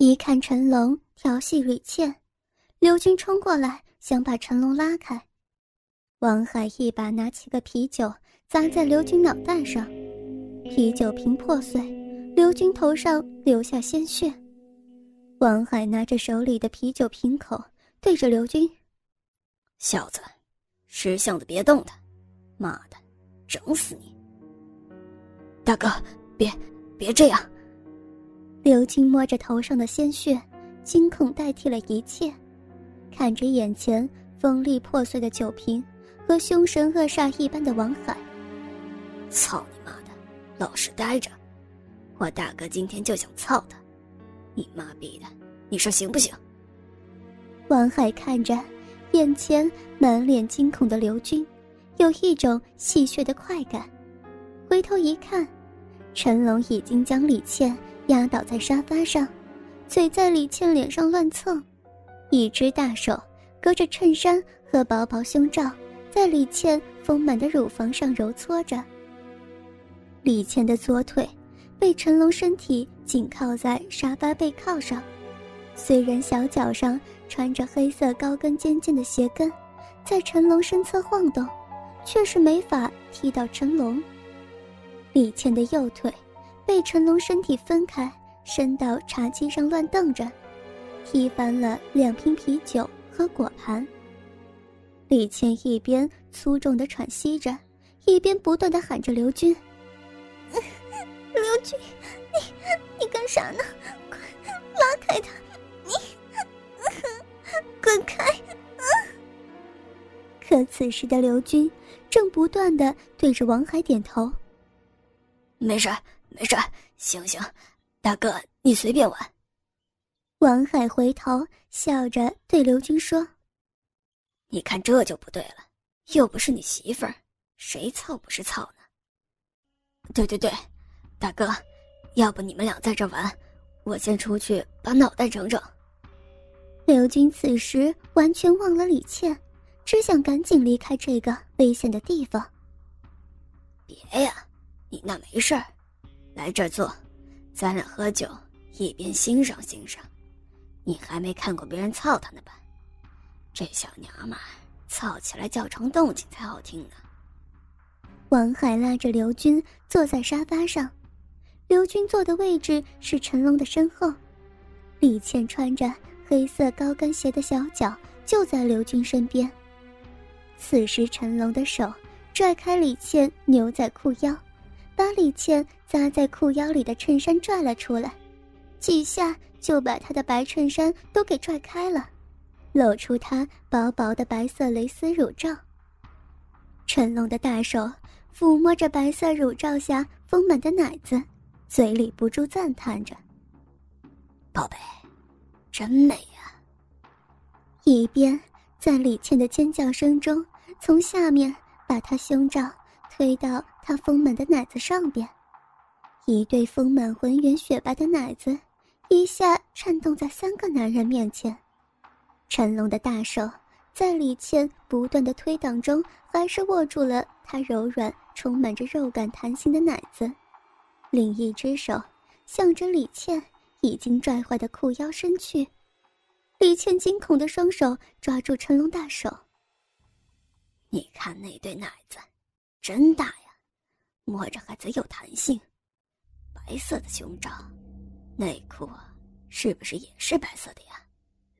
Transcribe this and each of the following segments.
一看陈龙调戏李倩，刘军冲过来想把陈龙拉开，王海一把拿起个啤酒砸在刘军脑袋上，啤酒瓶破碎，刘军头上流下鲜血。王海拿着手里的啤酒瓶口对着刘军：“小子，识相的别动他，妈的，整死你！”大哥，别，别这样。刘金摸着头上的鲜血，惊恐代替了一切，看着眼前锋利破碎的酒瓶和凶神恶煞一般的王海。操你妈的，老实待着！我大哥今天就想操他。你妈逼的，你说行不行？王海看着眼前满脸惊恐的刘军，有一种戏谑的快感。回头一看，陈龙已经将李倩压倒在沙发上，嘴在李倩脸上乱蹭，一只大手隔着衬衫和薄薄胸罩，在李倩丰满的乳房上揉搓着。李倩的左腿。被陈龙身体紧靠在沙发背靠上，虽然小脚上穿着黑色高跟尖尖的鞋跟，在陈龙身侧晃动，却是没法踢到陈龙。李倩的右腿被陈龙身体分开，伸到茶几上乱瞪着，踢翻了两瓶啤酒和果盘。李倩一边粗重的喘息着，一边不断的喊着刘军。刘军，你你干啥呢？快拉开他！你滚开！可此时的刘军正不断的对着王海点头。没事，没事，行行，大哥你随便玩。王海回头笑着对刘军说：“你看这就不对了，又不是你媳妇儿，谁操不是操呢？”对对对。大哥，要不你们俩在这玩，我先出去把脑袋整整。刘军此时完全忘了李倩，只想赶紧离开这个危险的地方。别呀，你那没事儿，来这儿坐，咱俩喝酒，一边欣赏欣赏。你还没看过别人操他呢吧？这小娘们操起来叫成动静才好听呢。王海拉着刘军坐在沙发上。刘军坐的位置是陈龙的身后，李倩穿着黑色高跟鞋的小脚就在刘军身边。此时，陈龙的手拽开李倩牛仔裤腰，把李倩扎在裤腰里的衬衫拽了出来，几下就把她的白衬衫都给拽开了，露出她薄薄的白色蕾丝乳罩。陈龙的大手抚摸着白色乳罩下丰满的奶子。嘴里不住赞叹着：“宝贝，真美呀！”一边在李倩的尖叫声中，从下面把她胸罩推到她丰满的奶子上边，一对丰满浑圆雪白的奶子一下颤动在三个男人面前。陈龙的大手在李倩不断的推挡中，还是握住了她柔软、充满着肉感弹性的奶子。另一只手向着李倩已经拽坏的裤腰伸去，李倩惊恐的双手抓住陈龙大手。你看那对奶子，真大呀，摸着还贼有弹性，白色的胸罩，内裤是不是也是白色的呀？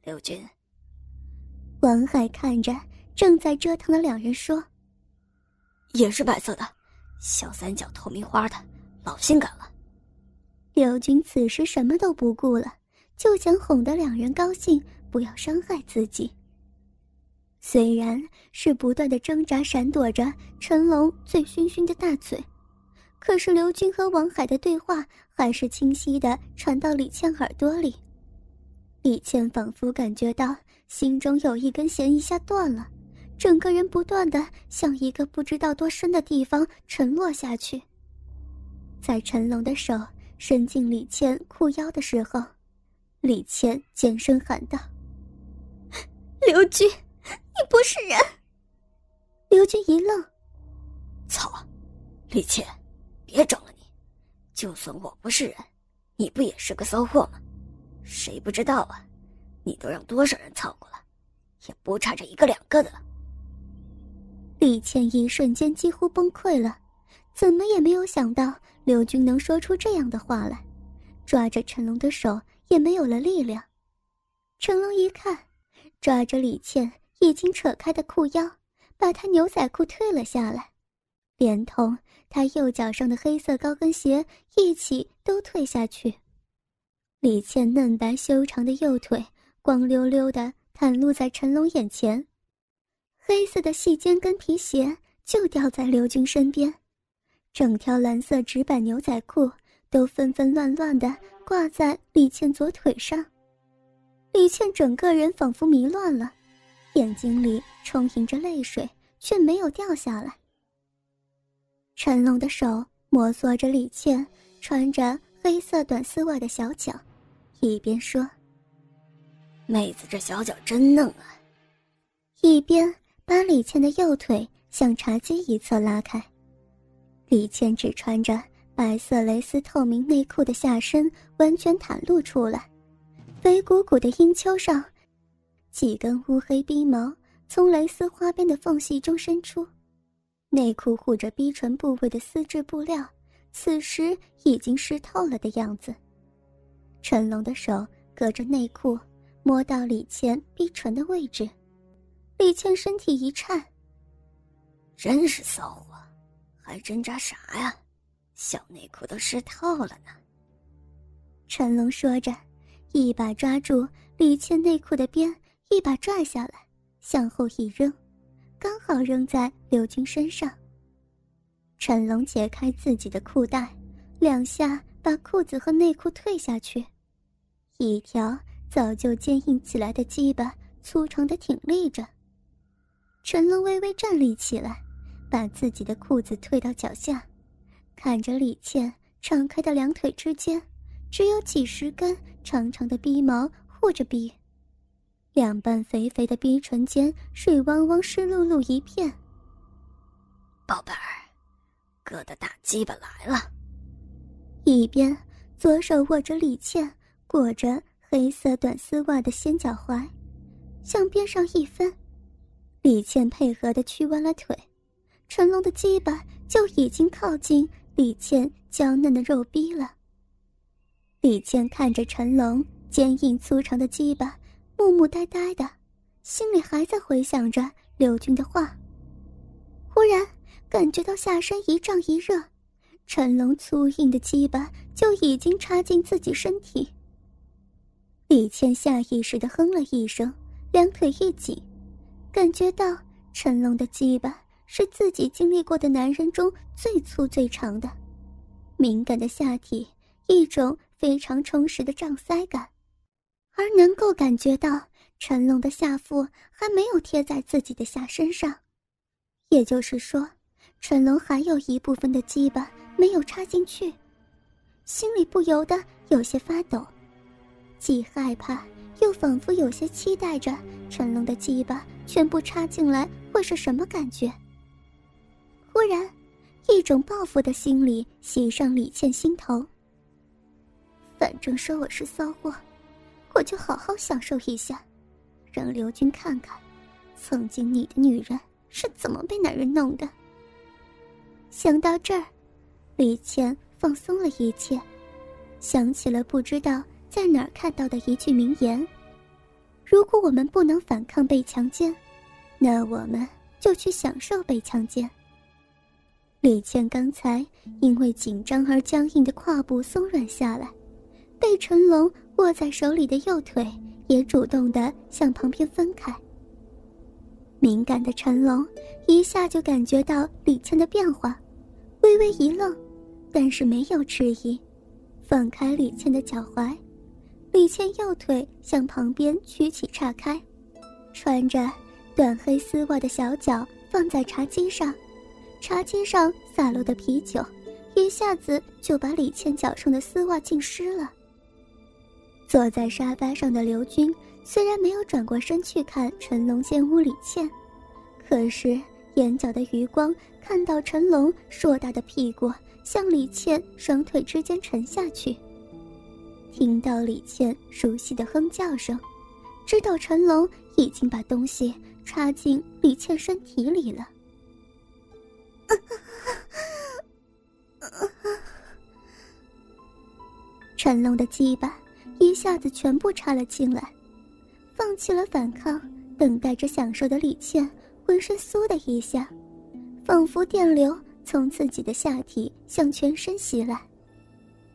刘军。王海看着正在折腾的两人说：“也是白色的，小三角透明花的。”老性感了。刘军此时什么都不顾了，就想哄得两人高兴，不要伤害自己。虽然是不断的挣扎闪躲着陈龙醉醺醺的大嘴，可是刘军和王海的对话还是清晰的传到李倩耳朵里。李倩仿佛感觉到心中有一根弦一下断了，整个人不断的向一个不知道多深的地方沉落下去。在陈龙的手伸进李倩裤腰的时候，李倩尖声喊道：“刘军，你不是人！”刘军一愣：“操，李倩，别整了你！就算我不是人，你不也是个骚货吗？谁不知道啊？你都让多少人操过了，也不差这一个两个的了。李倩一瞬间几乎崩溃了，怎么也没有想到刘军能说出这样的话来，抓着陈龙的手也没有了力量。成龙一看，抓着李倩已经扯开的裤腰，把她牛仔裤退了下来，连同她右脚上的黑色高跟鞋一起都退下去。李倩嫩白修长的右腿光溜溜的袒露在陈龙眼前，黑色的细尖跟皮鞋就掉在刘军身边，整条蓝色直板牛仔裤都纷纷乱乱的挂在李倩左腿上。李倩整个人仿佛迷乱了，眼睛里充盈着泪水，却没有掉下来。陈龙的手摩挲着李倩穿着黑色短丝袜的小脚，一边说：“妹子这小脚真嫩啊。”一边把李倩的右腿向茶几一侧拉开。李倩只穿着白色蕾丝透明内裤的下身完全袒露出来。肥鼓鼓的阴丘上，几根乌黑逼毛从蕾丝花边的缝隙中伸出。内裤护着逼唇部位的丝质布料，此时已经湿透了的样子。陈龙的手隔着内裤摸到李倩逼唇的位置，李倩身体一颤。真是骚货，还挣扎啥呀？小内裤都湿透了呢。陈龙说着。一把抓住李倩内裤的边，一把拽下来，向后一扔，刚好扔在刘军身上。陈龙解开自己的裤带，两下把裤子和内裤退下去，一条早就坚硬起来的鸡巴粗长的挺立着。陈龙微微站立起来，把自己的裤子退到脚下，看着李倩敞开的两腿之间。只有几十根长长的逼毛护着逼，两瓣肥肥的逼唇间水汪汪、湿漉漉一片。宝贝儿，哥的大鸡巴来了！一边左手握着李倩裹着黑色短丝袜的仙脚踝，向边上一分，李倩配合的屈弯了腿，陈龙的鸡巴就已经靠近李倩娇嫩的肉逼了。李倩看着陈龙坚硬粗长的鸡巴，木木呆呆的，心里还在回想着刘军的话。忽然感觉到下身一胀一热，陈龙粗硬的鸡巴就已经插进自己身体。李倩下意识的哼了一声，两腿一紧，感觉到陈龙的鸡巴是自己经历过的男人中最粗最长的，敏感的下体一种。非常充实的胀塞感，而能够感觉到陈龙的下腹还没有贴在自己的下身上，也就是说，陈龙还有一部分的鸡巴没有插进去，心里不由得有些发抖，既害怕又仿佛有些期待着陈龙的鸡巴全部插进来会是什么感觉。忽然，一种报复的心理袭上李倩心头。反正说我是骚货，我就好好享受一下，让刘军看看，曾经你的女人是怎么被男人弄的。想到这儿，李倩放松了一切，想起了不知道在哪儿看到的一句名言：如果我们不能反抗被强奸，那我们就去享受被强奸。李倩刚才因为紧张而僵硬的胯部松软下来。被陈龙握在手里的右腿也主动的向旁边分开。敏感的陈龙一下就感觉到李倩的变化，微微一愣，但是没有迟疑，放开李倩的脚踝。李倩右腿向旁边屈起岔开，穿着短黑丝袜的小脚放在茶几上，茶几上洒落的啤酒一下子就把李倩脚上的丝袜浸湿了。坐在沙发上的刘军虽然没有转过身去看陈龙见屋李倩，可是眼角的余光看到陈龙硕大的屁股向李倩双腿之间沉下去，听到李倩熟悉的哼叫声，知道陈龙已经把东西插进李倩身体里了。陈龙的鸡巴一下子全部插了进来，放弃了反抗，等待着享受的李倩浑身酥的一下，仿佛电流从自己的下体向全身袭来。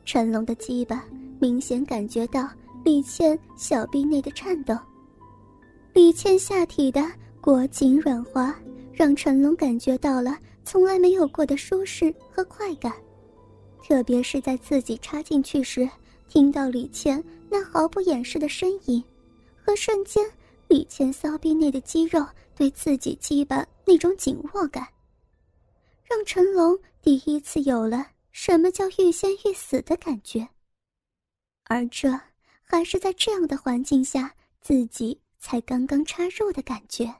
陈龙的鸡巴明显感觉到李倩小臂内的颤抖，李倩下体的裹紧软滑，让陈龙感觉到了从来没有过的舒适和快感。特别是在自己插进去时，听到李倩那毫不掩饰的身影，和瞬间李谦骚逼内的肌肉对自己鸡巴那种紧握感，让陈龙第一次有了。什么叫欲仙欲死的感觉？而这还是在这样的环境下自己才刚刚插入的感觉。